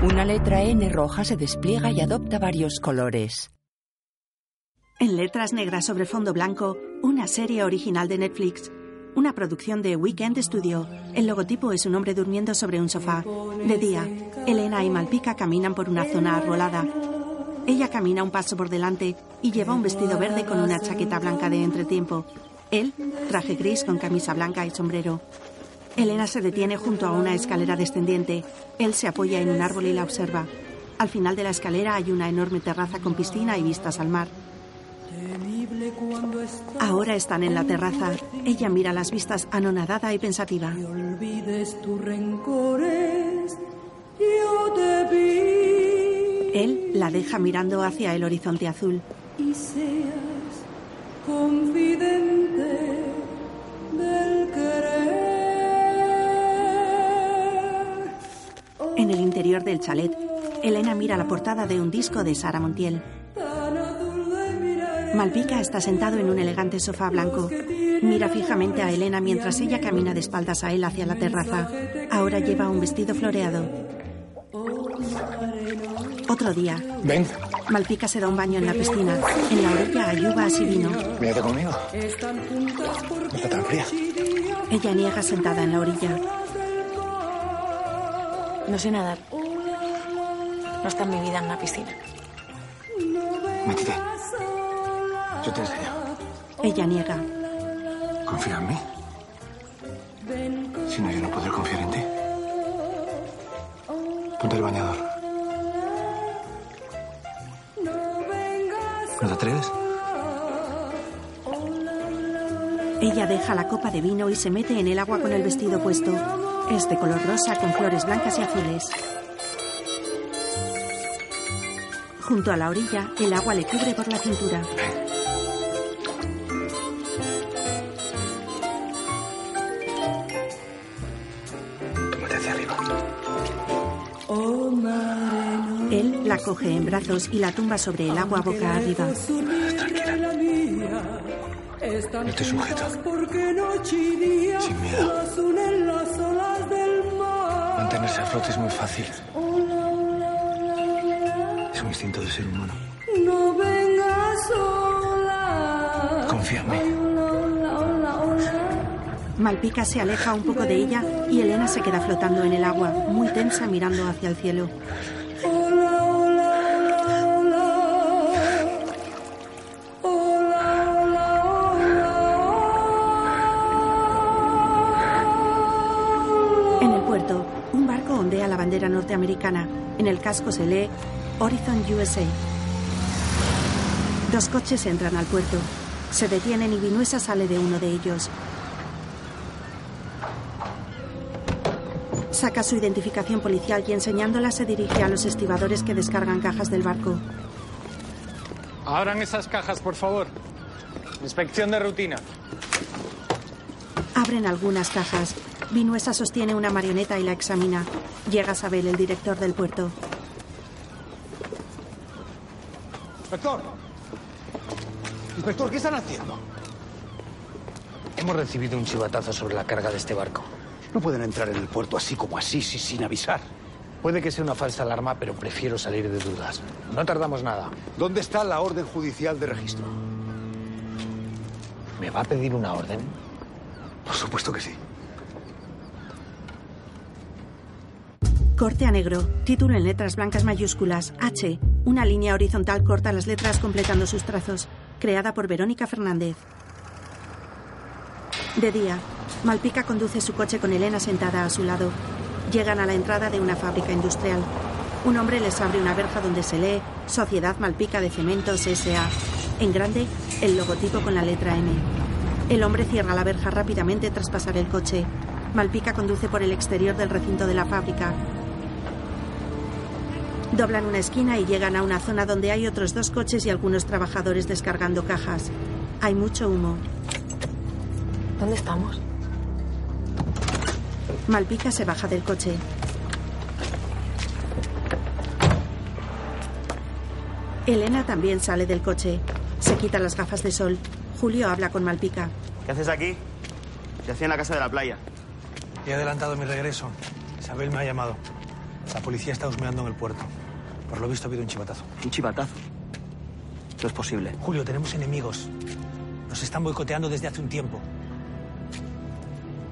Una letra N roja se despliega y adopta varios colores. En letras negras sobre fondo blanco, una serie original de Netflix. Una producción de Weekend Studio. El logotipo es un hombre durmiendo sobre un sofá. De día, Elena y Malpica caminan por una zona arbolada. Ella camina un paso por delante y lleva un vestido verde con una chaqueta blanca de entretiempo. Él, traje gris con camisa blanca y sombrero. Elena se detiene junto a una escalera descendiente. Él se apoya en un árbol y la observa. Al final de la escalera hay una enorme terraza con piscina y vistas al mar. Ahora están en la terraza. Ella mira las vistas anonadada y pensativa. Él la deja mirando hacia el horizonte azul. Y seas confidente del querer. En el interior del chalet, Elena mira la portada de un disco de Sara Montiel. Malpica está sentado en un elegante sofá blanco. Mira fijamente a Elena mientras ella camina de espaldas a él hacia la terraza. Ahora lleva un vestido floreado. Otro día. Ven. Malpica se da un baño en la piscina. En la orilla hay uvas y vino. Mírate conmigo. No está tan fría. Ella niega sentada en la orilla. No sé nadar. No está mi vida en una piscina. Métete. Yo te enseño. Ella niega. ¿Confía en mí? Si no, yo no podré confiar en ti. Ponte el bañador. ¿No te atreves? Ella deja la copa de vino y se mete en el agua con el vestido puesto. Es de color rosa con flores blancas y azules. Junto a la orilla, el agua le cubre por la cintura. Tómate hacia arriba. Él la coge en brazos y la tumba sobre el agua boca arriba. Yo te sujeto. Sin miedo. Mantenerse a flote es muy fácil. Es un instinto de ser humano. No vengas sola. Confía en mí. Malpica se aleja un poco de ella y Elena se queda flotando en el agua, muy tensa mirando hacia el cielo. Bandera norteamericana. En el casco se lee Horizon USA. Dos coches entran al puerto. Se detienen y Vinuesa sale de uno de ellos. Saca su identificación policial y enseñándola se dirige a los estibadores que descargan cajas del barco. Abran esas cajas, por favor. Inspección de rutina. Abren algunas cajas. Vinuesa sostiene una marioneta y la examina. Llega Sabel, el director del puerto. Inspector. Inspector, ¿qué están haciendo? Hemos recibido un chivatazo sobre la carga de este barco. No pueden entrar en el puerto así como así, sí, sin avisar. Puede que sea una falsa alarma, pero prefiero salir de dudas. No tardamos nada. ¿Dónde está la orden judicial de registro? ¿Me va a pedir una orden? Por supuesto que sí. Corte a negro. Título en letras blancas mayúsculas. H. Una línea horizontal corta las letras completando sus trazos. Creada por Verónica Fernández. De día, Malpica conduce su coche con Elena sentada a su lado. Llegan a la entrada de una fábrica industrial. Un hombre les abre una verja donde se lee Sociedad Malpica de Cementos S.A. En grande, el logotipo con la letra M. El hombre cierra la verja rápidamente tras pasar el coche. Malpica conduce por el exterior del recinto de la fábrica. Doblan una esquina y llegan a una zona donde hay otros dos coches y algunos trabajadores descargando cajas. Hay mucho humo. ¿Dónde estamos? Malpica se baja del coche. Elena también sale del coche. Se quita las gafas de sol. Julio habla con Malpica. ¿Qué haces aquí? Te hacía en la casa de la playa. He adelantado mi regreso. Isabel me ha llamado. La policía está husmeando en el puerto. Por lo visto ha habido un chivatazo. ¿Un chivatazo? Eso es posible. Julio, tenemos enemigos. Nos están boicoteando desde hace un tiempo.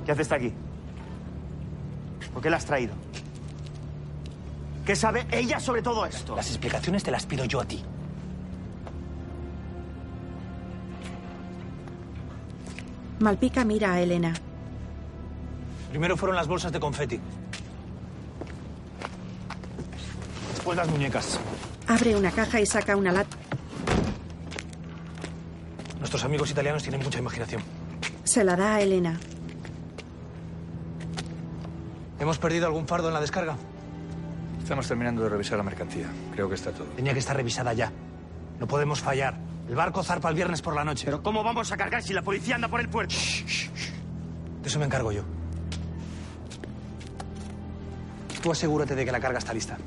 ¿Qué haces aquí? ¿Por qué la has traído? ¿Qué sabe ella sobre todo esto? Las explicaciones te las pido yo a ti. Malpica mira a Elena. Primero fueron las bolsas de confeti. Después las muñecas. Abre una caja y saca una lata. Nuestros amigos italianos tienen mucha imaginación. Se la da a Elena. ¿Hemos perdido algún fardo en la descarga? Estamos terminando de revisar la mercancía. Creo que está todo. Tenía que estar revisada ya. No podemos fallar. El barco zarpa el viernes por la noche. ¿Pero cómo vamos a cargar si la policía anda por el puerto? De eso me encargo yo. Tú asegúrate de que la carga está lista.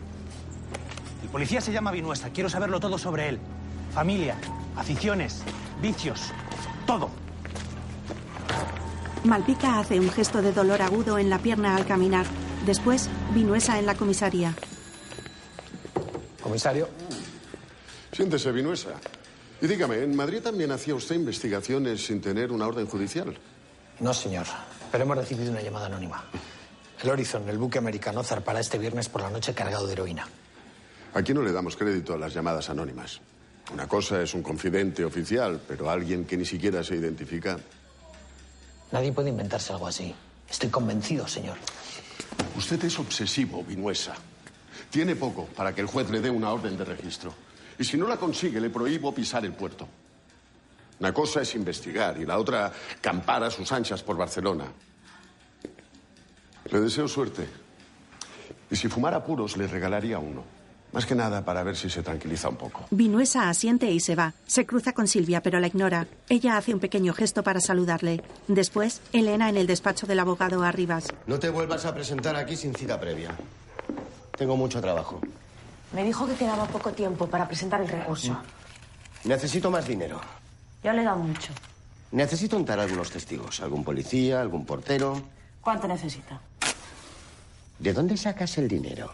El policía se llama Vinuesa. Quiero saberlo todo sobre él. Familia, aficiones, vicios, todo. Malpica hace un gesto de dolor agudo en la pierna al caminar. Después, Vinuesa en la comisaría. Comisario. Siéntese, Vinuesa. Y dígame, ¿en Madrid también hacía usted investigaciones sin tener una orden judicial? No, señor. Pero hemos recibido una llamada anónima. El Horizon, el buque americano, zarpará este viernes por la noche cargado de heroína. Aquí no le damos crédito a las llamadas anónimas. Una cosa es un confidente oficial, pero alguien que ni siquiera se identifica. Nadie puede inventarse algo así. Estoy convencido, señor. Usted es obsesivo, Vinuesa. Tiene poco para que el juez le dé una orden de registro. Y si no la consigue, le prohíbo pisar el puerto. Una cosa es investigar y la otra campar a sus anchas por Barcelona. Le deseo suerte. Y si fumara puros, le regalaría uno. Más que nada para ver si se tranquiliza un poco. Vinuesa asiente y se va. Se cruza con Silvia, pero la ignora. Ella hace un pequeño gesto para saludarle. Después, Elena en el despacho del abogado Arribas. No te vuelvas a presentar aquí sin cita previa. Tengo mucho trabajo. Me dijo que quedaba poco tiempo para presentar el recurso. Necesito más dinero. Yo le he dado mucho. Necesito untar a algunos testigos. Algún policía, algún portero. ¿Cuánto necesita? ¿De dónde sacas el dinero?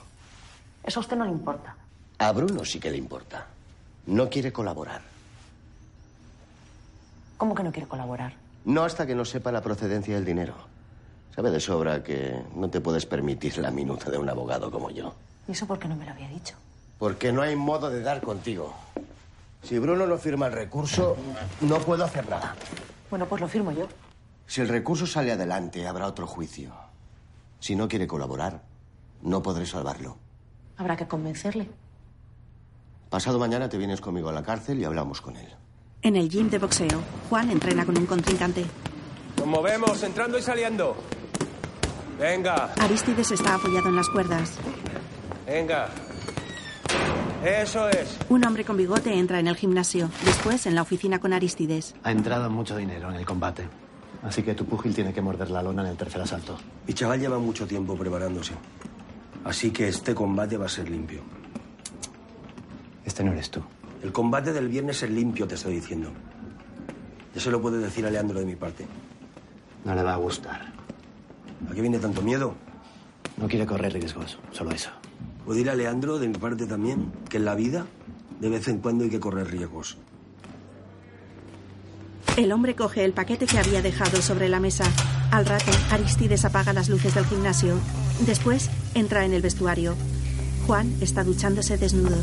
Eso a usted no le importa. A Bruno sí que le importa. No quiere colaborar. ¿Cómo que no quiere colaborar? No hasta que no sepa la procedencia del dinero. Sabe de sobra que no te puedes permitir la minuta de un abogado como yo. ¿Y eso por qué no me lo había dicho? Porque no hay modo de dar contigo. Si Bruno no firma el recurso, no puedo hacer nada. Bueno, pues lo firmo yo. Si el recurso sale adelante, habrá otro juicio. Si no quiere colaborar, no podré salvarlo. Habrá que convencerle. Pasado mañana te vienes conmigo a la cárcel y hablamos con él. En el gym de boxeo, Juan entrena con un contrincante. Nos movemos, entrando y saliendo. Venga, Aristides está apoyado en las cuerdas. venga. Eso es. Un hombre con bigote entra en el gimnasio. Después, en la oficina con Aristides. Ha entrado mucho dinero en el combate. Así que tu púgil tiene que morder la lona en el tercer asalto. Mi chaval lleva mucho tiempo preparándose. Así que este combate va a ser limpio. Este no eres tú. El combate del viernes es limpio, te estoy diciendo. Ya se lo puedes decir a Leandro de mi parte. No le va a gustar. ¿A qué viene tanto miedo? No quiere correr riesgos, solo eso. Puedo ir a Leandro de mi parte también, que en la vida de vez en cuando hay que correr riesgos. El hombre coge el paquete que había dejado sobre la mesa. Al rato, Aristides apaga las luces del gimnasio. Después, entra en el vestuario. Juan está duchándose desnudo.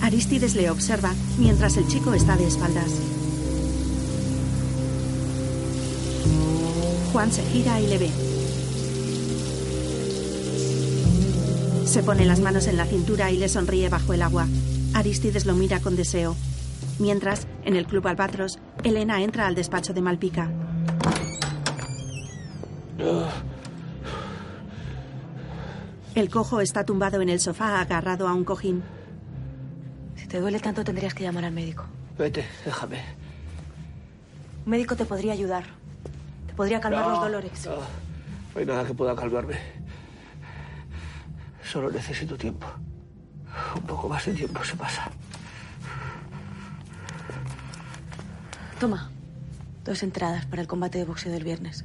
Aristides le observa mientras el chico está de espaldas. Juan se gira y le ve. Se pone las manos en la cintura y le sonríe bajo el agua. Aristides lo mira con deseo. Mientras, en el club Albatros, Elena entra al despacho de Malpica. El cojo está tumbado en el sofá agarrado a un cojín. Si te duele tanto tendrías que llamar al médico. Vete, déjame. Un médico te podría ayudar. Te podría calmar No, los dolores. No, no hay nada que pueda calmarme. Solo necesito tiempo. Un poco más de tiempo se pasa. Toma, dos entradas para el combate de boxeo del viernes.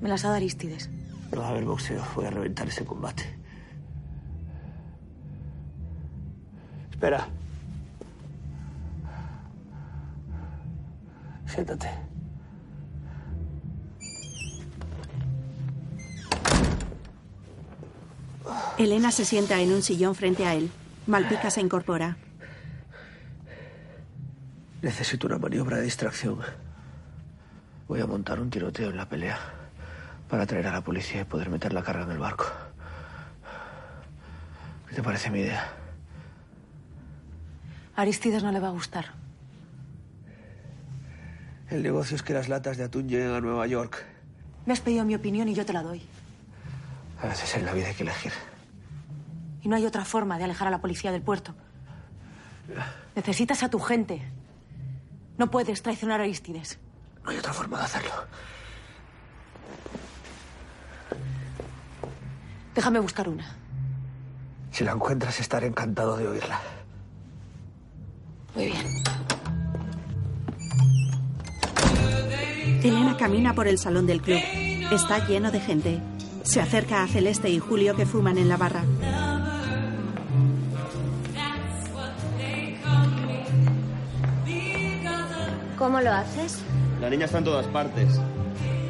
Me las ha dado Aristides. No va a haber boxeo. Voy a reventar ese combate. Espera. Siéntate. Elena se sienta en un sillón frente a él. Malpica se incorpora. Necesito una maniobra de distracción. Voy a montar un tiroteo en la pelea para atraer a la policía y poder meter la carga en el barco. ¿Qué te parece mi idea? A Aristides no le va a gustar. El negocio es que las latas de atún lleguen a Nueva York. Me has pedido mi opinión y yo te la doy. A veces en la vida hay que elegir. Y no hay otra forma de alejar a la policía del puerto. Necesitas a tu gente. No puedes traicionar a Aristides. No hay otra forma de hacerlo. Déjame buscar una. Si la encuentras, estaré encantado de oírla. Muy bien. Elena camina por el salón del club. Está lleno de gente. Se acerca a Celeste y Julio que fuman en la barra. ¿Cómo lo haces? La niña está en todas partes.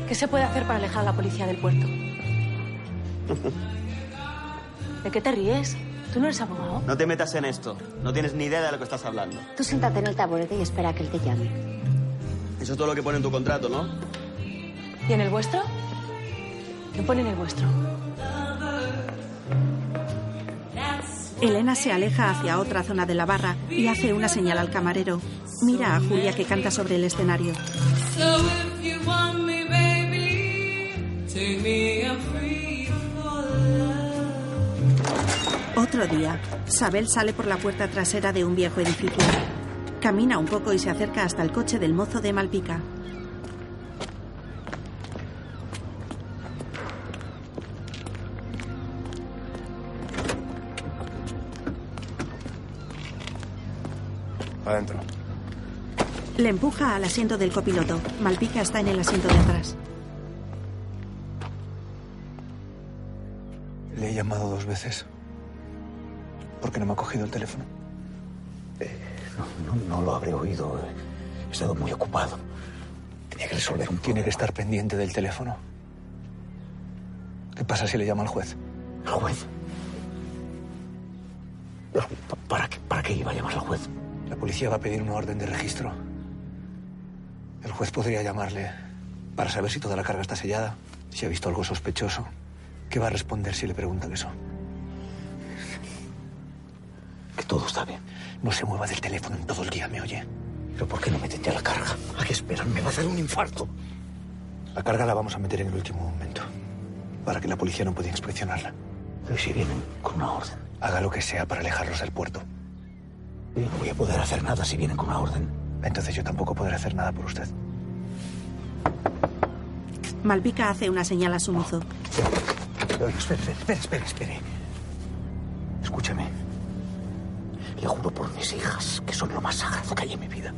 ¿Qué se puede hacer para alejar a la policía del puerto? ¿De qué te ríes? ¿Tú no eres abogado? No te metas en esto. No tienes ni idea de lo que estás hablando. Tú siéntate en el taburete y espera a que él te llame. Eso es todo lo que pone en tu contrato, ¿no? ¿Y en el vuestro? ¿Qué pone en el vuestro? Elena se aleja hacia otra zona de la barra y hace una señal al camarero. Mira a Julia que canta sobre el escenario. Otro día, Sabel sale por la puerta trasera de un viejo edificio. Camina un poco y se acerca hasta el coche del mozo de Malpica. Adentro. Le empuja al asiento del copiloto. Malpica está en el asiento de atrás. Le he llamado dos veces. ¿Por qué no me ha cogido el teléfono? No, no, no lo habré oído. He estado muy ocupado. Tenía que resolver un Tiene que estar pendiente del teléfono. ¿Qué pasa si le llama al juez? ¿Al juez? Pero, ¿pa- ¿Para qué, ¿Para qué iba a llamar al juez? La policía va a pedir una orden de registro. El juez podría llamarle para saber si toda la carga está sellada, si ha visto algo sospechoso. ¿Qué va a responder si le preguntan eso? Que todo está bien. No se mueva del teléfono en todo el día, ¿me oye? ¿Pero por qué no meten ya la carga? ¿A qué esperan? Me va a hacer un infarto. La carga la vamos a meter en el último momento, para que la policía no pueda inspeccionarla. Pero si vienen con una orden. Haga lo que sea para alejarlos del puerto. Yo no voy a poder hacer nada si vienen con una orden. Entonces yo tampoco podré hacer nada por usted. Malpica hace una señal a su mozo. Espera, espera, espera, espera, espere. Escúchame. Le juro por mis hijas que son lo más sagrado que hay en mi vida.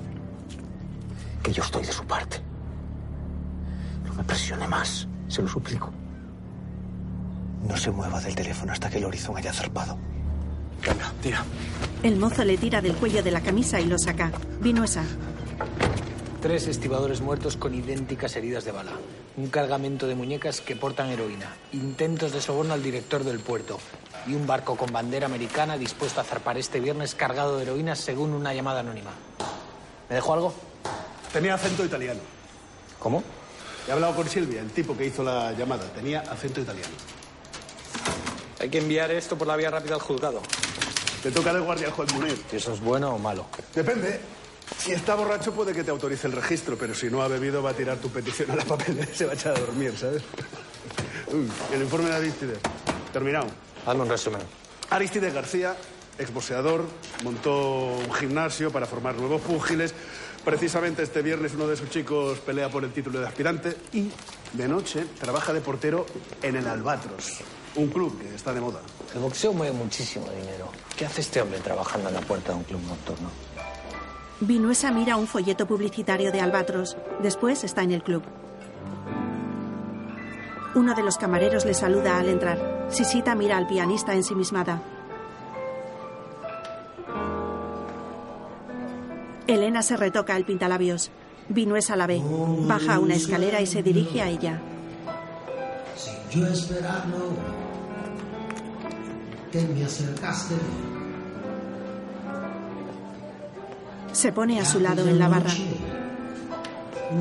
Que yo estoy de su parte. No me presione más, se lo suplico. No se mueva del teléfono hasta que el horizon haya zarpado. Venga, tira. El mozo le tira del cuello de la camisa y lo saca. Vinuesa. Tres estibadores muertos con idénticas heridas de bala. Un cargamento de muñecas que portan heroína. Intentos de soborno al director del puerto. Y un barco con bandera americana dispuesto a zarpar este viernes cargado de heroína según una llamada anónima. ¿Me dejó algo? Tenía acento italiano. ¿Cómo? He hablado con Silvia, el tipo que hizo la llamada. Tenía acento italiano. Hay que enviar esto por la vía rápida al juzgado. Te toca de guardia al juez Munir. ¿Y eso es bueno o malo? Depende. Si está borracho puede que te autorice el registro, pero si no ha bebido va a tirar tu petición a la papelera y se va a echar a dormir, ¿sabes? El informe de Aristides. Terminado. Hazme un resumen. Aristides García, exboxeador, montó un gimnasio para formar nuevos púgiles. Precisamente este viernes uno de sus chicos pelea por el título de aspirante y de noche trabaja de portero en el Albatros, un club que está de moda. El boxeo mueve muchísimo dinero. ¿Qué hace este hombre trabajando en la puerta de un club nocturno? Vinuesa mira un folleto publicitario de Albatros. Después está en el club. Uno de los camareros le saluda al entrar. Sisita mira al pianista ensimismada. Elena se retoca el pintalabios. Vinuesa la ve. Baja una escalera y se dirige a ella. Yo esperando que me acercaste. Se pone a su lado en la barra.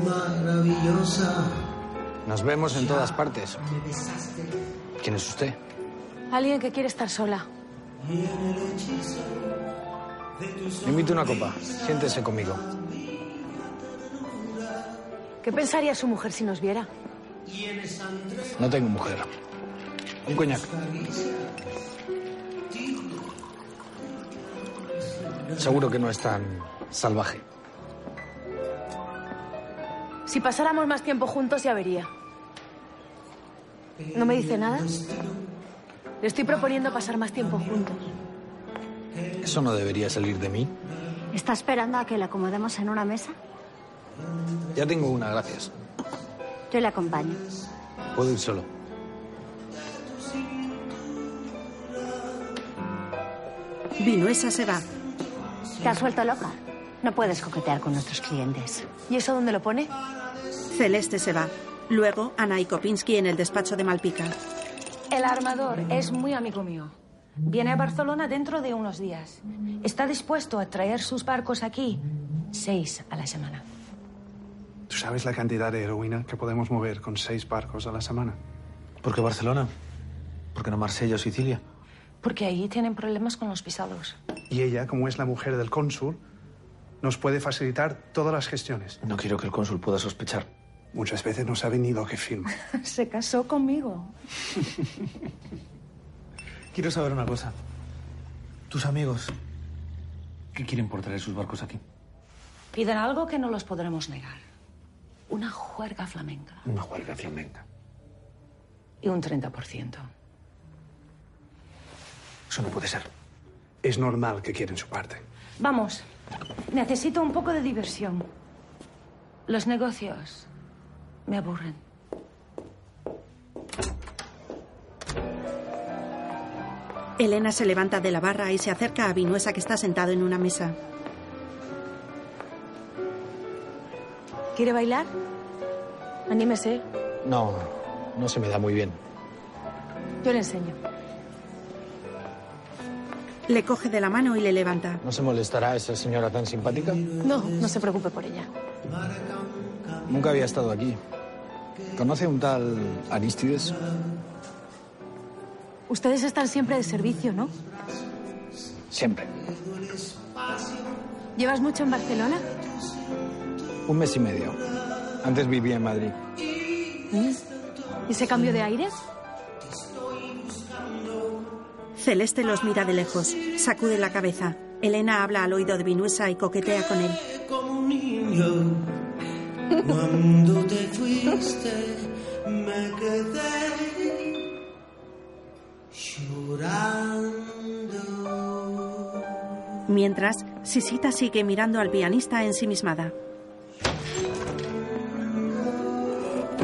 Maravillosa. Nos vemos en todas partes. ¿Quién es usted? Alguien que quiere estar sola. Le invito a una copa. Siéntese conmigo. ¿Qué pensaría su mujer si nos viera? No tengo mujer. Un coñac. Seguro que no es tan salvaje. Si pasáramos más tiempo juntos ya vería. ¿No me dice nada? Le estoy proponiendo pasar más tiempo juntos. Eso no debería salir de mí. ¿Está esperando a que le acomodemos en una mesa? Ya tengo una, gracias. Yo le acompaño. Puedo ir solo. Vinuesa se va. ¿Te has vuelto loca? No puedes coquetear con nuestros clientes. ¿Y eso dónde lo pone? Celeste se va. Luego, Ana y Kopinski en el despacho de Malpica. El armador es muy amigo mío. Viene a Barcelona dentro de unos días. Está dispuesto a traer sus barcos aquí seis a la semana. ¿Tú sabes la cantidad de heroína que podemos mover con seis barcos a la semana? ¿Por qué Barcelona? ¿Por qué no Marsella o Sicilia? Porque ahí tienen problemas con los pisados. Y ella, como es la mujer del cónsul, nos puede facilitar todas las gestiones. No quiero que el cónsul pueda sospechar. Muchas veces no sabe ni lo que firma. Se casó conmigo. Quiero saber una cosa. Tus amigos, ¿qué quieren por traer sus barcos aquí? Piden algo que no los podremos negar. Una juerga flamenca Una huelga flamenca. y un 30%. Eso no puede ser. Es normal que quieren su parte. Vamos, necesito un poco de diversión. Los negocios me aburren. Elena se levanta de la barra y se acerca a Vinuesa que está sentado en una mesa. ¿Quiere bailar? Anímese. No, no se me da muy bien. Yo le enseño. Le coge de la mano y le levanta. ¿No se molestará esa señora tan simpática? No, no se preocupe por ella. Nunca había estado aquí. ¿Conoce un tal Aristides? Ustedes están siempre de servicio, ¿no? Siempre. ¿Llevas mucho en Barcelona? Un mes y medio. Antes vivía en Madrid. ¿Y ese cambio de aires? Celeste los mira de lejos. Sacude la cabeza. Elena habla al oído de Vinuesa y coquetea con él. como un niño. Cuando te fuiste, me quedé llorando. Mientras, Sisita sigue mirando al pianista ensimismada.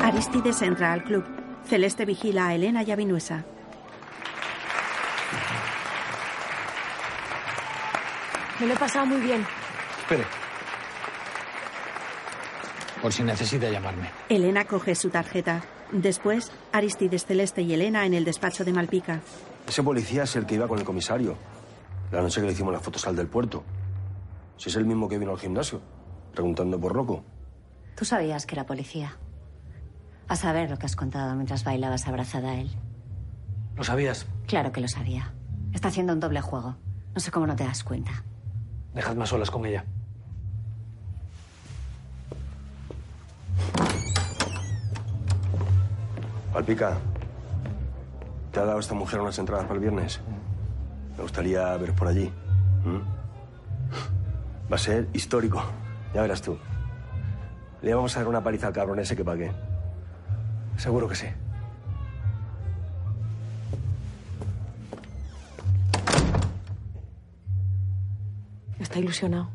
Aristides entra al club. Celeste vigila a Elena y a Vinuesa. Me lo he pasado muy bien. Espere. Por si necesita llamarme. Elena coge su tarjeta. Después, Aristides, Celeste y Elena en el despacho de Malpica. Ese policía es el que iba con el comisario. La noche que le hicimos las fotos al del puerto. Si es el mismo que vino al gimnasio, preguntando por Rocco. Tú sabías que era policía. A saber lo que has contado mientras bailabas abrazada a él. ¿Lo sabías? Claro que lo sabía. Está haciendo un doble juego. No sé cómo no te das cuenta. Dejadme a solas con ella. Palpica, ¿te ha dado esta mujer unas entradas para el viernes? Me gustaría veros por allí. ¿Mm? Va a ser histórico. Ya verás tú. Le vamos a dar una paliza al cabrón ese que pague. Seguro que sí. Ilusionado.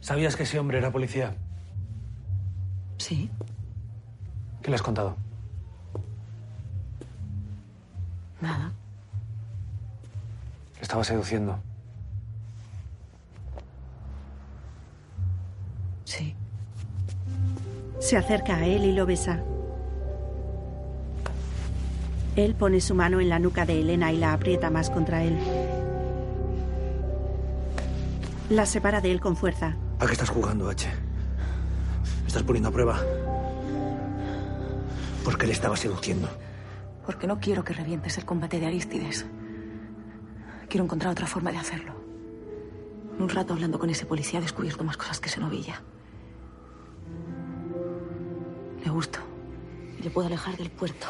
¿Sabías que ese hombre era policía? Sí. ¿Qué le has contado? Nada. Le estaba seduciendo. Sí. Se acerca a él y lo besa. Él pone su mano en la nuca de Elena y la aprieta más contra él. La separa de él con fuerza. ¿A qué estás jugando, H? ¿Me estás poniendo a prueba? ¿Por qué le estaba seduciendo? Porque no quiero que revientes el combate de Aristides. Quiero encontrar otra forma de hacerlo. En un rato hablando con ese policía he descubierto más cosas que se novilla. Le gusto. Y le puedo alejar del puerto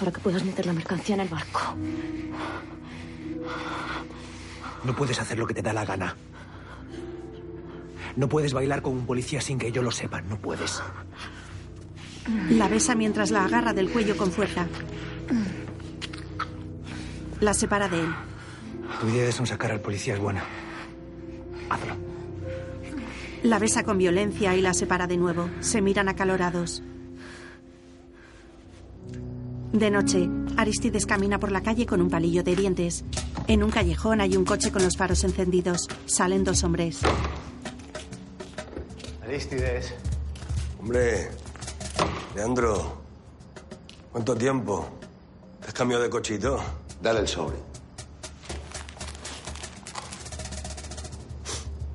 para que puedas meter la mercancía en el barco. No puedes hacer lo que te da la gana. No puedes bailar con un policía sin que yo lo sepa. No puedes. La besa mientras la agarra del cuello con fuerza. La separa de él. Tu idea de sonsacar al policía es buena. Hazlo. La besa con violencia y la separa de nuevo. Se miran acalorados. De noche, Aristides camina por la calle con un palillo de dientes. En un callejón hay un coche con los faros encendidos. Salen dos hombres. Aristides. Hombre, Leandro, ¿cuánto tiempo? ¿Te has cambiado de cochito? Dale el sobre.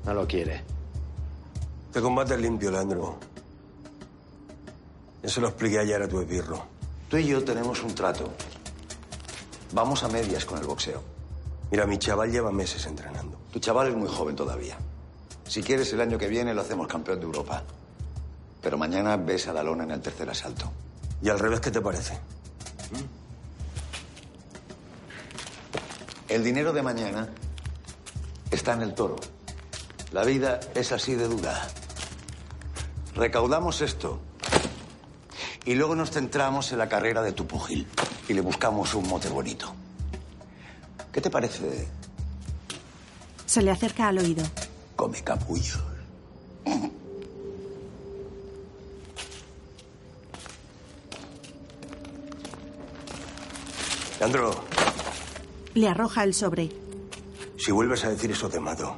No lo quiere. Te combates limpio, Leandro. Yo se lo expliqué ayer a tu esbirro. Tú y yo tenemos un trato. Vamos a medias con el boxeo. Mira, mi chaval lleva meses entrenando. Tu chaval es muy joven todavía. Si quieres, el año que viene lo hacemos campeón de Europa. Pero mañana ves a la lona en el tercer asalto. ¿Y al revés qué te parece? El dinero de mañana está en el toro. La vida es así de dura. Recaudamos esto y luego nos centramos en la carrera de tu pugil y le buscamos un mote bonito. ¿Qué te parece? Se le acerca al oído. Come capullos. Leandro, Le arroja el sobre. si vuelves a decir eso te mato.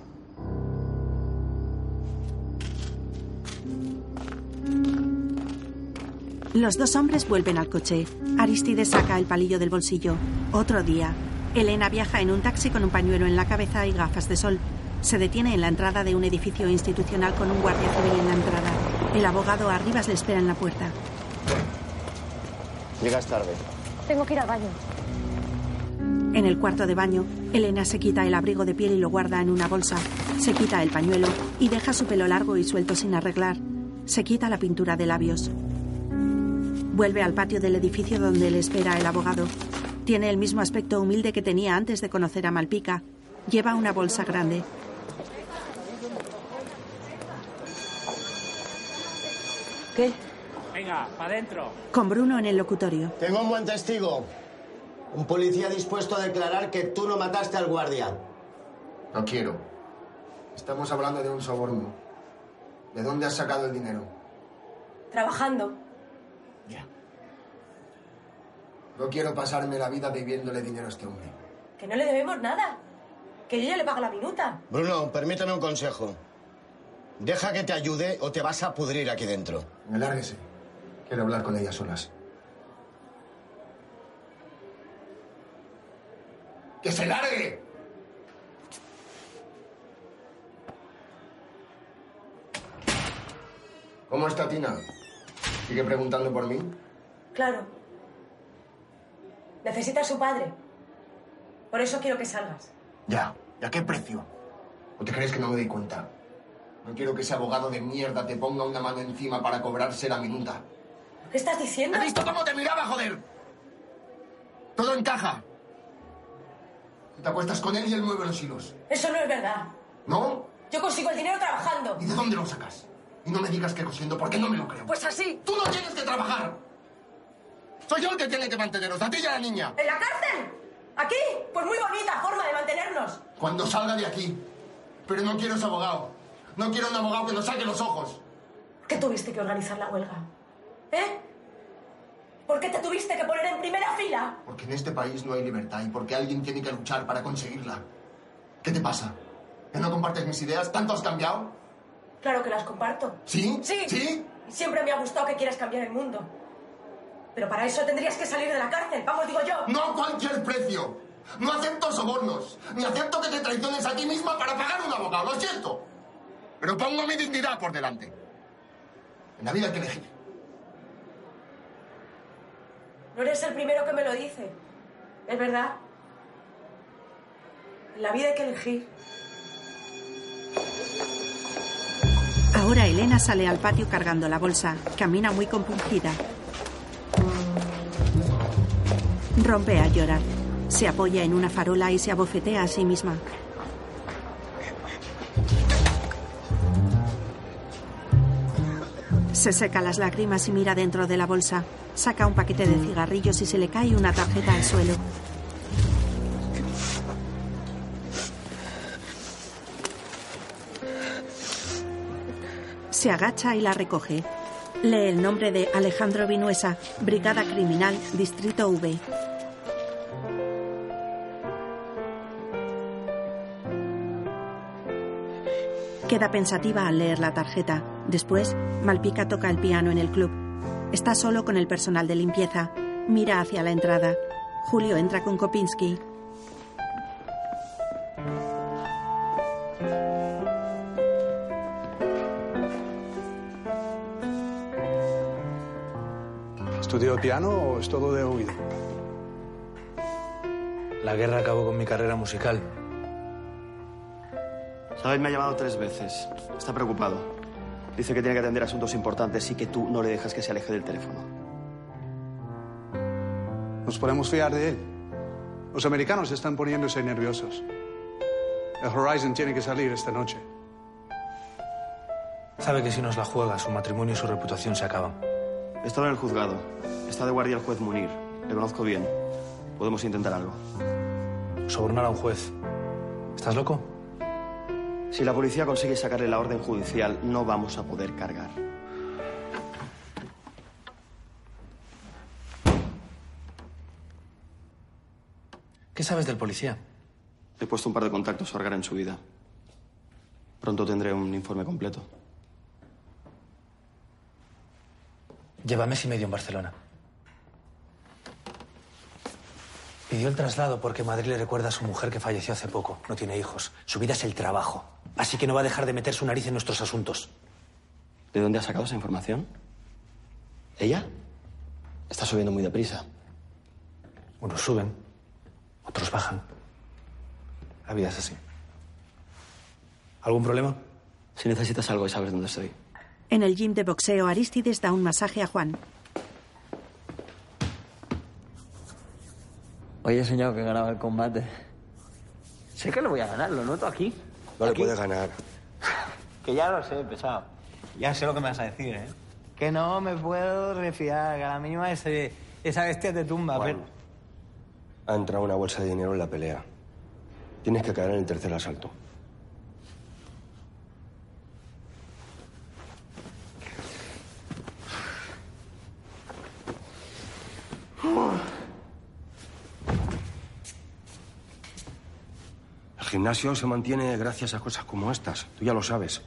Los dos hombres vuelven al coche. Aristides saca el palillo del bolsillo. Otro día. Elena viaja en un taxi con un pañuelo en la cabeza y gafas de sol. Se detiene en la entrada de un edificio institucional con un guardia civil en la entrada. El abogado Arribas le espera en la puerta. Llegas tarde. Tengo que ir al baño. En el cuarto de baño, Elena se quita el abrigo de piel y lo guarda en una bolsa. Se quita el pañuelo y deja su pelo largo y suelto sin arreglar. Se quita la pintura de labios. Vuelve al patio del edificio donde le espera el abogado. Tiene el mismo aspecto humilde que tenía antes de conocer a Malpica. Lleva una bolsa grande. ¿Qué? Venga, para adentro. Con Bruno en el locutorio. Tengo un buen testigo. Un policía dispuesto a declarar que tú no mataste al guardia. No quiero. Estamos hablando de un soborno. ¿De dónde has sacado el dinero? Trabajando. No quiero pasarme la vida debiéndole dinero a este hombre. Que no le debemos nada. Que yo ya le pago la minuta. Bruno, permíteme un consejo. Deja que te ayude o te vas a pudrir aquí dentro. Lárguese. Quiero hablar con ella solas. ¡Que se largue! ¿Cómo está Tina? ¿Sigue preguntando por mí? Claro. Necesita a su padre. Por eso quiero que salgas. Ya. ¿Y a qué precio? ¿O te crees que no me doy cuenta? No quiero que ese abogado de mierda te ponga una mano encima para cobrarse la minuta. ¿Qué estás diciendo? ¿Has visto cómo te miraba, joder? Todo encaja. Te acuestas con él y él mueve los hilos. Eso no es verdad. ¿No? Yo consigo el dinero trabajando. ¿Y de dónde lo sacas? Y no me digas que cosiendo, porque no me lo creo. Pues así. ¡Tú no tienes que trabajar! Soy yo el que tiene que manteneros, a ti y a la niña. ¿En la cárcel? ¿Aquí? Pues muy bonita forma de mantenernos. Cuando salga de aquí. Pero no quiero ese abogado. No quiero un abogado que nos saque los ojos. ¿Qué tuviste que organizar la huelga? ¿Eh? ¿Por qué te tuviste que poner en primera fila? Porque en este país no hay libertad y porque alguien tiene que luchar para conseguirla. ¿Qué te pasa? ¿Que no compartes mis ideas? ¿Tanto has cambiado? Claro que las comparto. ¿Sí? Sí. ¿Sí? Siempre me ha gustado que quieras cambiar el mundo. Pero para eso tendrías que salir de la cárcel, vamos, digo yo. No a cualquier precio. No acepto sobornos. Ni acepto que te traiciones a ti misma para pagar un abogado. Lo siento. Pero pongo mi dignidad por delante. En la vida hay que elegir. No eres el primero que me lo dice. Es verdad. En la vida hay que elegir. Ahora Elena sale al patio cargando la bolsa. Camina muy compungida. Rompe a llorar. Se apoya en una farola y se abofetea a sí misma. Se seca las lágrimas y mira dentro de la bolsa. Saca un paquete de cigarrillos y se le cae una tarjeta al suelo. Se agacha y la recoge. Lee el nombre de Alejandro Vinuesa, Brigada Criminal, Distrito V. Queda pensativa al leer la tarjeta. Después, Malpica toca el piano en el club. Está solo con el personal de limpieza. Mira hacia la entrada. Julio entra con Kopinski. ¿Estudió piano o es todo de oído? La guerra acabó con mi carrera musical. Sabes, me ha llamado tres veces. Está preocupado. Dice que tiene que atender asuntos importantes y que tú no le dejas que se aleje del teléfono. ¿Nos podemos fiar de él? Los americanos están poniéndose nerviosos. El Horizon tiene que salir esta noche. Sabe que si nos la juega, su matrimonio y su reputación se acaban. He estado en el juzgado. Está de guardia el juez Munir. Le conozco bien. Podemos intentar algo. Sobornar a un juez. ¿Estás loco? Si la policía consigue sacarle la orden judicial, no vamos a poder cargar. ¿Qué sabes del policía? He puesto un par de contactos a Orgar en su vida. Pronto tendré un informe completo. Lleva mes y medio en Barcelona. Pidió el traslado porque Madrid le recuerda a su mujer que falleció hace poco. No tiene hijos. Su vida es el trabajo. Así que no va a dejar de meter su nariz en nuestros asuntos. ¿De dónde ha sacado esa información? ¿Ella? Está subiendo muy deprisa. Unos suben, otros bajan. La vida es así. ¿Algún problema? Si necesitas algo y sabes dónde estoy. En el gym de boxeo, Aristides da un masaje a Juan. Hoy he soñado que ganaba el combate. Sé que lo voy a ganar, lo noto aquí. No le puedes ganar. Que ya lo sé, pesado. Ya sé lo que me vas a decir, ¿eh? Que no me puedo refiar, que a la mínima ese, esa bestia te tumba. Juan, pero- Ha entrado una bolsa de dinero en la pelea. Tienes que caer en el tercer asalto. Gimnasio se mantiene gracias a cosas como estas. Tú ya lo sabes.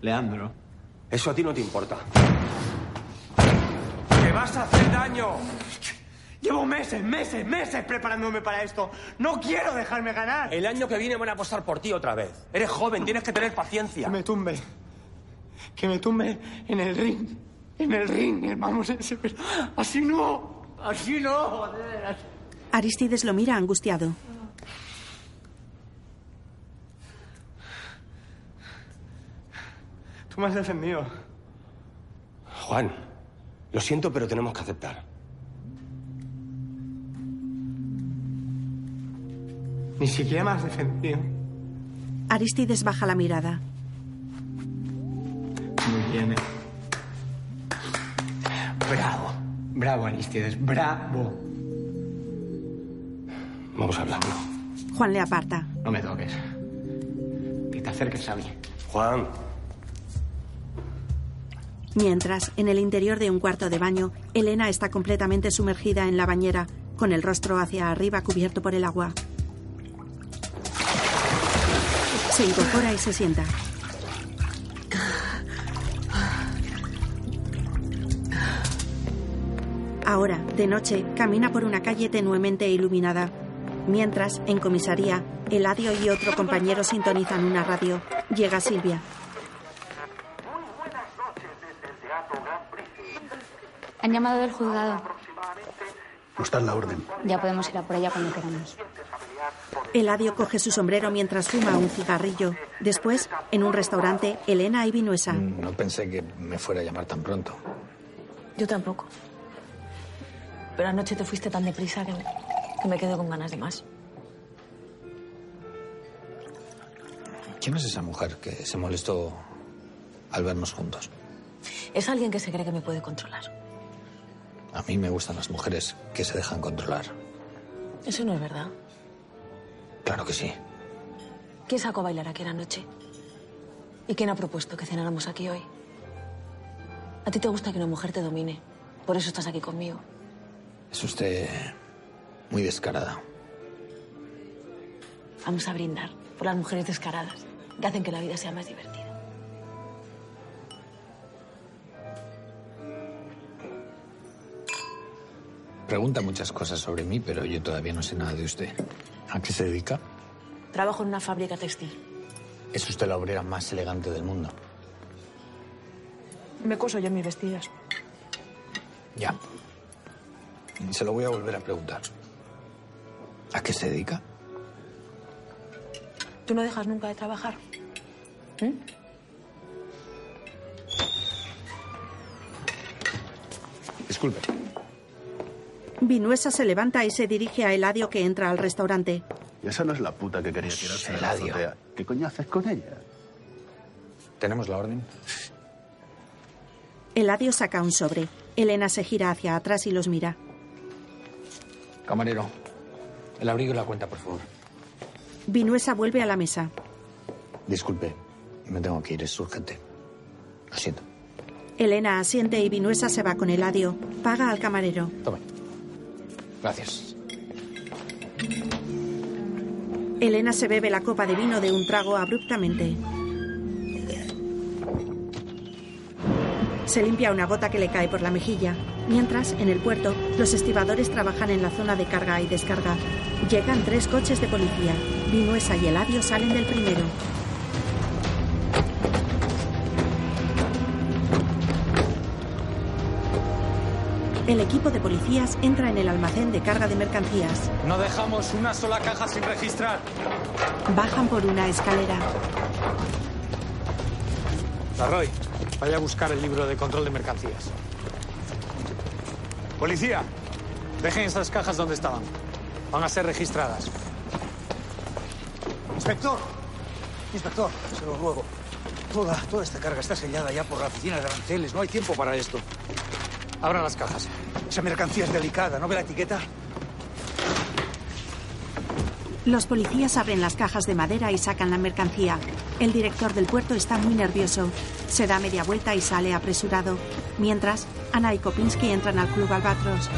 Leandro. Eso a ti no te importa. ¡Me vas a hacer daño! Llevo meses, meses, meses preparándome para esto. No quiero dejarme ganar. El año que viene van a apostar por ti otra vez. Eres joven, tienes que tener paciencia. Que me tumbe. Que me tumbe en el ring. En el ring, vamos, ese, así no. Así no, joder. Aristides lo mira angustiado. Tú me has defendido. Juan, lo siento, pero tenemos que aceptar. Ni siquiera me has defendido. Aristides baja la mirada. Muy bien, eh. Bravo. Bravo, Aristides. Bravo. Vamos a hablarlo. Juan le aparta. No me toques. Ni te acerques a mí. Juan, Mientras, en el interior de un cuarto de baño, Elena está completamente sumergida en la bañera, con el rostro hacia arriba cubierto por el agua. Se incorpora y se sienta. Ahora, de noche, camina por una calle tenuemente iluminada. Mientras, en comisaría, Eladio y otro compañero sintonizan una radio. Llega Silvia. Han llamado del juzgado. No está en la orden. Ya podemos ir a por ella cuando queramos. Eladio coge su sombrero mientras fuma un cigarrillo. Después, en un restaurante, Elena y Vinuesa. No pensé que me fuera a llamar tan pronto. Yo tampoco. Pero anoche te fuiste tan deprisa que, que me quedo con ganas de más. ¿Quién es esa mujer que se molestó al vernos juntos? Es alguien que se cree que me puede controlar. A mí me gustan las mujeres que se dejan controlar. Eso no es verdad. Claro que sí. ¿Quién sacó a bailar aquí la noche? ¿Y quién ha propuesto que cenáramos aquí hoy? A ti te gusta que una mujer te domine. Por eso estás aquí conmigo. Es usted muy descarada. Vamos a brindar por las mujeres descaradas que hacen que la vida sea más divertida. Pregunta muchas cosas sobre mí, pero yo todavía no sé nada de usted. ¿A qué se dedica? Trabajo en una fábrica textil. Es usted la obrera más elegante del mundo. Me coso yo mis vestidos. Ya. Se lo voy a volver a preguntar. ¿A qué se dedica? ¿Tú no dejas nunca de trabajar? ¿Mm? Disculpe. Vinuesa se levanta y se dirige a Eladio que entra al restaurante. Y esa no es la puta que quería tirarse de la azotea. ¿Qué coño haces con ella? ¿Tenemos la orden? Eladio saca un sobre. Elena se gira hacia atrás y los mira. Camarero, el abrigo y la cuenta, por favor. Vinuesa vuelve a la mesa. Disculpe, me tengo que ir, es urgente. Lo siento. Elena asiente y Vinuesa se va con Eladio. Paga al camarero. Tome. Gracias. Elena se bebe la copa de vino de un trago abruptamente. Se limpia una gota que le cae por la mejilla. Mientras, en el puerto, los estibadores trabajan en la zona de carga y descarga. Llegan tres coches de policía. Vinuesa y Eladio salen del primero. El equipo de policías entra en el almacén de carga de mercancías. No dejamos una sola caja sin registrar. Bajan por una escalera. Larroy, vaya a buscar el libro de control de mercancías. Policía, dejen esas cajas donde estaban. Van a ser registradas. Inspector, inspector, se lo ruego. Toda, toda esta carga está sellada ya por la oficina de aranceles. No hay tiempo para esto. Abran las cajas. Esa mercancía es delicada. ¿No ve la etiqueta? Los policías abren las cajas de madera y sacan la mercancía. El director del puerto está muy nervioso. Se da media vuelta y sale apresurado. Mientras, Ana y Kopinski entran al club Albatros.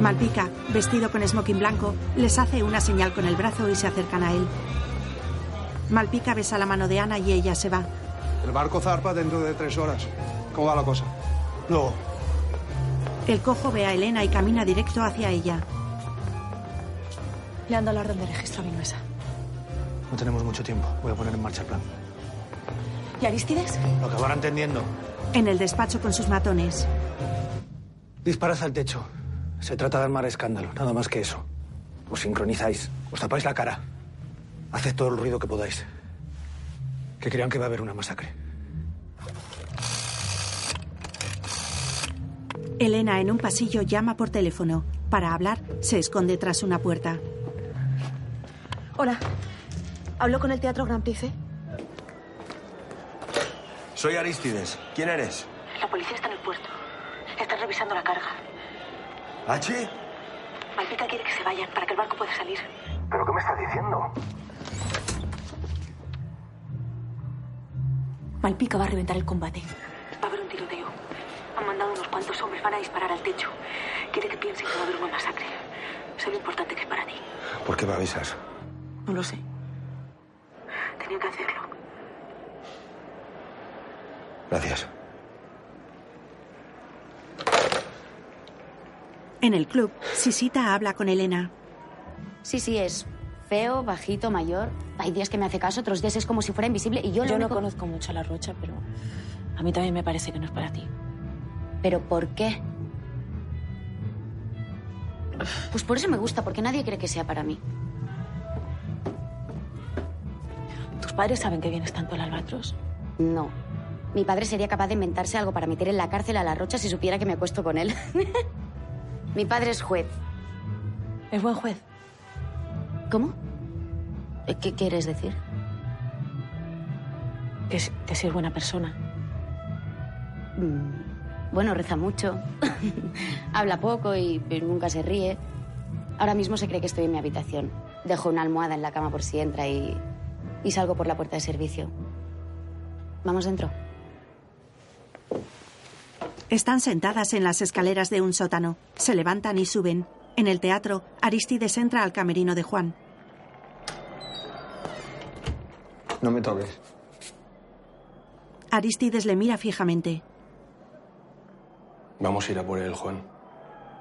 Malpica, vestido con smoking blanco, les hace una señal con el brazo y se acercan a él. Malpica besa la mano de Ana y ella se va. El barco zarpa dentro de tres horas. ¿Cómo va la cosa? No. El cojo ve a Elena y camina directo hacia ella. Le han dado la orden de registro a Vinuesa. No tenemos mucho tiempo. Voy a poner en marcha el plan. ¿Y Aristides? Lo acabará entendiendo. En el despacho con sus matones. Disparad al techo. Se trata de armar escándalo, nada más que eso. Os sincronizáis, os tapáis la cara. Haced todo el ruido que podáis. Que crean que va a haber una masacre. Elena en un pasillo llama por teléfono. Para hablar, se esconde tras una puerta. Hola. ¿Hablo con el Teatro Gran Price? Soy Aristides. ¿Quién eres? La policía está en el puerto. Están revisando la carga. ¿H? Malpica quiere que se vayan para que el barco pueda salir. ¿Pero qué me estás diciendo? Malpica va a reventar el combate. Va a haber un tiroteo. Han mandado unos cuantos hombres, van a disparar al techo. Quiere que piensen que va a haber una masacre. Sé lo importante que es para ti. ¿Por qué me avisas? No lo sé. Tenía que hacerlo. Gracias. En el club, Sisita habla con Elena. Sí, sí, es feo, bajito, mayor. Hay días que me hace caso, otros días es como si fuera invisible y yo lo Yo no conozco mucho a la Rocha, pero a mí también me parece que no es para ti. ¿Pero por qué? Pues por eso me gusta, porque nadie cree que sea para mí. ¿Tus padres saben que vienes tanto al albatros? No. Mi padre sería capaz de inventarse algo para meter en la cárcel a la Rocha si supiera que me acuesto con él. Mi padre es juez. ¿Es buen juez? ¿Cómo? ¿Qué quieres decir? Que, que buena persona. Mm, Bueno, reza mucho. Habla poco y y nunca se ríe. Ahora mismo se cree que estoy en mi habitación. Dejo una almohada en la cama por si entra y, y salgo por la puerta de servicio. Vamos dentro. Están sentadas en las escaleras de un sótano. Se levantan y suben. En el teatro, Aristides entra al camerino de Juan. No me toques. Aristides le mira fijamente. Vamos a ir a por él, Juan.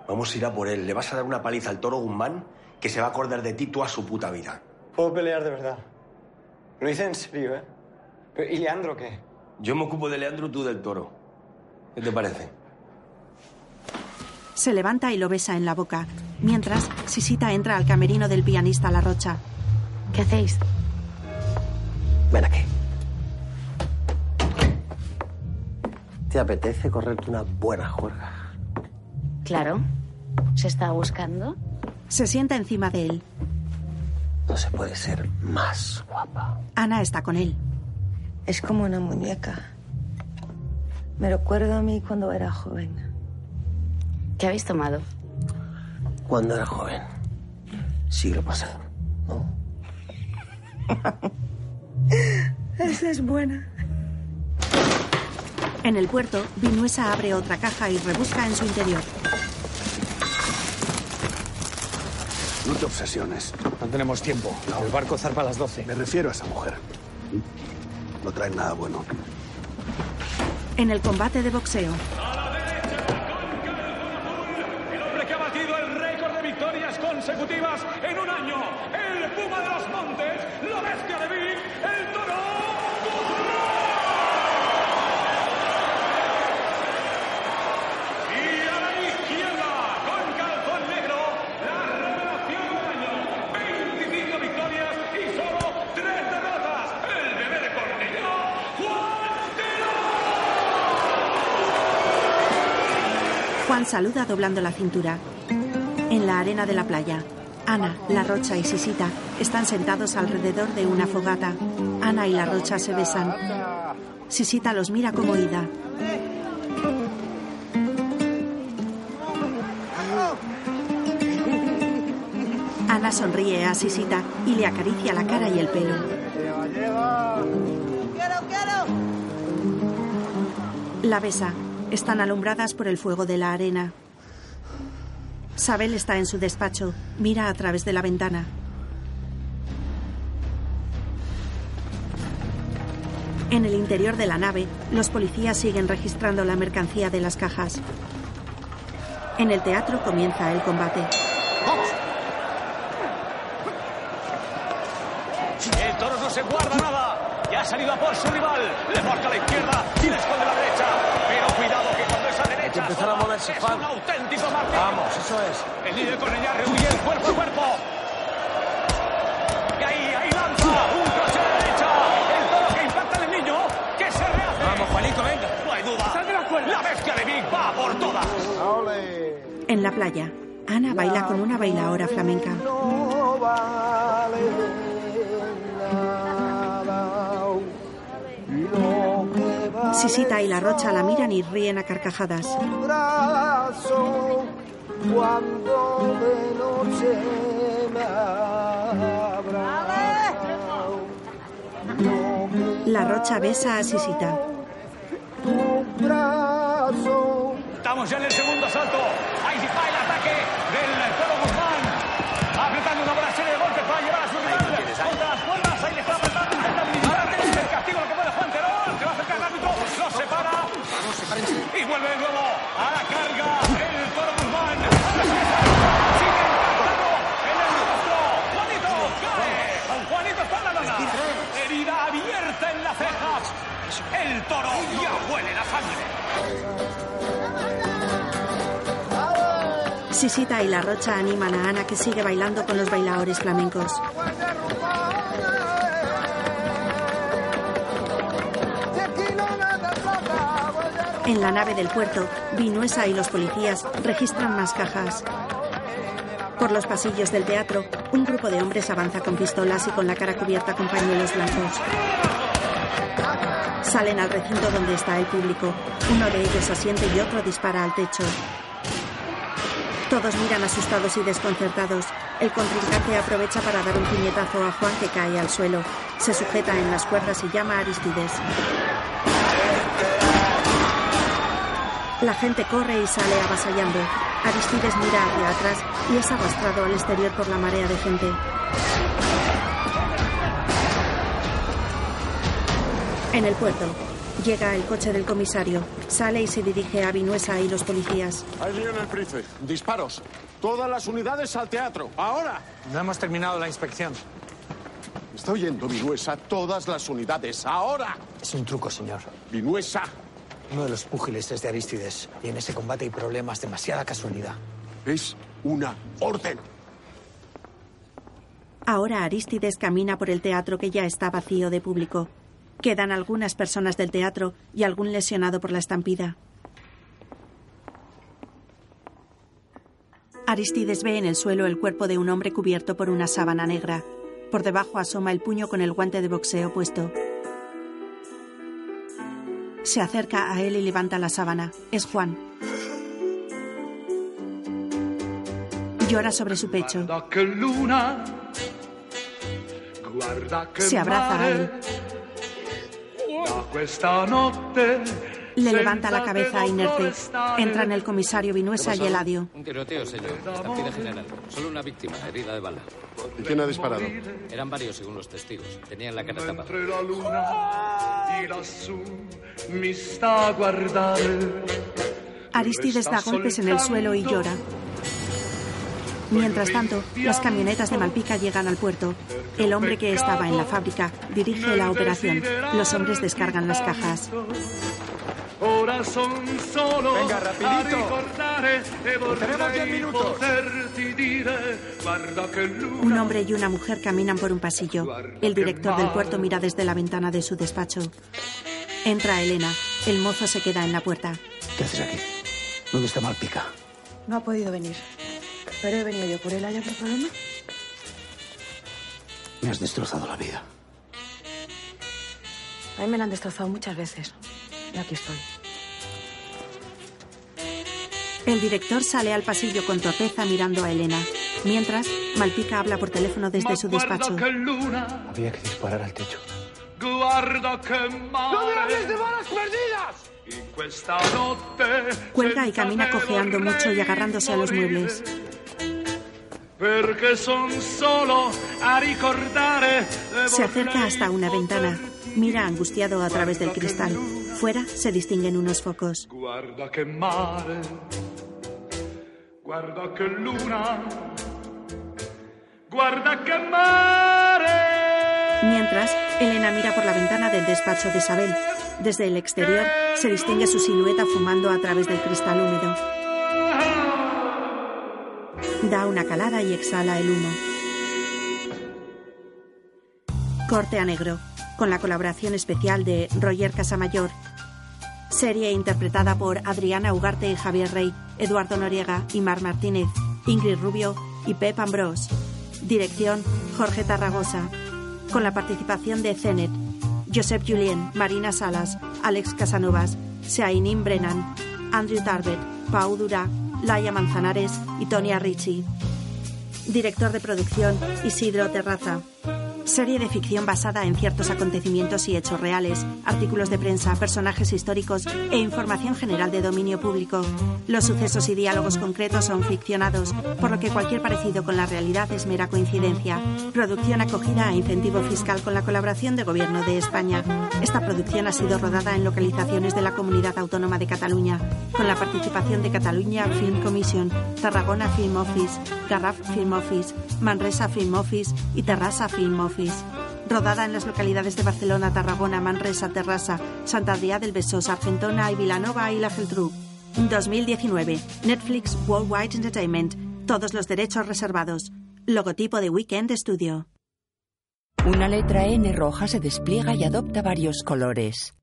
Vamos a ir a por él. Le vas a dar una paliza al toro Guzmán que se va a acordar de ti toda su puta vida. Puedo pelear de verdad. Lo hice en serio, ¿eh? Pero, ¿Y Leandro qué? Yo me ocupo de Leandro, tú del toro. ¿Qué te parece? Se levanta y lo besa en la boca. Mientras, Sisita entra al camerino del pianista La Rocha. ¿Qué hacéis? Ven aquí. ¿Te apetece correrte una buena juerga? Claro. ¿Se está buscando? Se sienta encima de él. No se puede ser más guapa. Ana está con él. Es como una muñeca. Me recuerda a mí cuando era joven. ¿Qué habéis tomado? Cuando era joven. Siglo pasado. Esa es buena. En el puerto, Vinuesa abre otra caja y rebusca en su interior. No te obsesiones. No tenemos tiempo. El barco zarpa a las 12. Me refiero a esa mujer. No trae nada bueno. En el combate de boxeo, El hombre que ha batido el récord de victorias consecutivas en un año. El Puma de los Montes, la bestia de Vic, el toro. Y a la izquierda, con calzón negro, la revelación del año. 25 victorias y solo 3 derrotas. El bebé de Cornellá, Juan Saluda doblando la cintura. En la arena de la playa, Ana, La Rocha y Sisita están sentados alrededor de una fogata. Ana y La Rocha se besan. Sisita los mira como ida. Ana sonríe a Sisita y le acaricia la cara y el pelo. La besa. Están alumbradas por el fuego de la arena. Sabel está en su despacho. Mira a través de la ventana. En el interior de la nave, los policías siguen registrando la mercancía de las cajas. En el teatro comienza el combate. El toro no se guarda nada. Ya ha salido a por su rival. Le marca a la izquierda y le esconde a la derecha. Pero cuidado que cuando es a derecha. Hay que empezar a moverse, Es un auténtico martillo. Vamos, eso es. El líder Cornellá rehuye el cuerpo a cuerpo. Y ahí, ahí lanza. Un crochet a la derecha. El toro que impacta en el niño. Que se rehace. Vamos, Juanito, venga. No hay duda. Sal de la cuerda. La bestia de Vic va por todas. En la playa, Ana baila con una bailaora flamenca. No vale Sisita y la Rocha la miran y ríen a carcajadas. brazo cuando de noche me La Rocha besa a Sisita. Tu brazo. Estamos ya en el segundo asalto. Ahí sí va el ataque del Toro Guzmán. Apretando una buena serie de golpes para llevar a su rival contra las cuerdas. Ahí le está apretando. Intenta minimizar el castigo lo que puede Juan Terón. Se va a acercar el árbitro. Lo separa. Y vuelve de nuevo a la carga el Toro Guzmán. Sigue impactando en el rostro. Juanito cae. Juanito está en la lona. Herida abierta en la ceja. El toro ya huele la sangre. Sisita y La Rocha animan a Ana que sigue bailando con los bailadores flamencos. En la nave del puerto, Vinuesa y los policías registran más cajas. Por los pasillos del teatro, un grupo de hombres avanza con pistolas y con la cara cubierta con pañuelos blancos. Salen al recinto donde está el público. Uno de ellos asiente y otro dispara al techo. Todos miran asustados y desconcertados. El contrincante aprovecha para dar un puñetazo a Juan que cae al suelo. Se sujeta en las cuerdas y llama a Aristides. La gente corre y sale avasallando. Aristides mira hacia atrás y es arrastrado al exterior por la marea de gente. En el puerto, llega el coche del comisario. Sale y se dirige a Vinuesa y los policías. Ahí viene el príncipe. Disparos. Todas las unidades al teatro. ¡Ahora! No hemos terminado la inspección. ¿Me está oyendo, Vinuesa? Todas las unidades. ¡Ahora! Es un truco, señor. Vinuesa. Uno de los púgiles es de Aristides. Y en ese combate hay problemas. Demasiada casualidad. Es una orden. Ahora Aristides camina por el teatro que ya está vacío de público. Quedan algunas personas del teatro y algún lesionado por la estampida. Aristides ve en el suelo el cuerpo de un hombre cubierto por una sábana negra. Por debajo asoma el puño con el guante de boxeo puesto. Se acerca a él y levanta la sábana. Es Juan. Llora sobre su pecho. Se abraza a él. Le levanta la cabeza inerte. Entran el comisario Vinuesa y Eladio. Un tiroteo, señor. Estampida general. Solo una víctima, herida de bala. ¿Y quién ha disparado? Eran varios, según los testigos. Tenían la cara tapada. Aristides da golpes en el suelo y llora. Mientras tanto, las camionetas de Malpica llegan al puerto. El hombre que estaba en la fábrica dirige la operación. Los hombres descargan las cajas. Venga, rapidito. Tenemos 10 minutos. Un hombre y una mujer caminan por un pasillo. El director del puerto mira desde la ventana de su despacho. Entra Elena. El mozo se queda en la puerta. ¿Qué haces aquí? ¿Dónde está Malpica? No ha podido venir. Pero he venido yo por él. ¿Hay otro problema? Me has destrozado la vida. A mí me la han destrozado muchas veces. Y aquí estoy. El director sale al pasillo con torpeza mirando a Elena. Mientras, Malpica habla por teléfono desde su despacho. Había que disparar al techo. ¡No me hables de balas perdidas! Cuelga y camina cojeando mucho y agarrándose a los muebles. Se acerca hasta una ventana. Mira angustiado a través del cristal. Fuera se distinguen unos focos. Guarda che mare, guarda che luna, guarda che mare. Mientras, Elena mira por la ventana del despacho de Isabel. Desde el exterior se distingue su silueta fumando a través del cristal húmedo. Da una calada y exhala el humo. Corte a negro, con la colaboración especial de Roger Casamayor. Serie interpretada por Adriana Ugarte y Javier Rey, Eduardo Noriega y Mar Martínez, Ingrid Rubio y Pep Ambrós. Dirección Jorge Tarragosa. Con la participación de Zenet, Josep Julien, Marina Salas, Alex Casanovas, Seainin Brennan, Andrew Tarbet, Pau Durá, Laia Manzanares y Tonia Ricci. Director de producción Isidro Terraza. Serie de ficción basada en ciertos acontecimientos y hechos reales, artículos de prensa, personajes históricos e información general de dominio público. Los sucesos y diálogos concretos son ficcionados, por lo que cualquier parecido con la realidad es mera coincidencia. Producción acogida a incentivo fiscal con la colaboración de Gobierno de España. Esta producción ha sido rodada en localizaciones de la Comunidad Autónoma de Cataluña, con la participación de Cataluña Film Commission, Tarragona Film Office, Garraf Film Office, Manresa Film Office y Terrassa Film Office. Rodada en las localidades de Barcelona, Tarragona, Manresa, Terrassa, Sant Adrià del Besòs, Argentona y Vilanova y la Geltrú. 2019. Netflix Worldwide Entertainment. Todos los derechos reservados. Logotipo de Weekend Studio. Una letra N roja se despliega y adopta varios colores.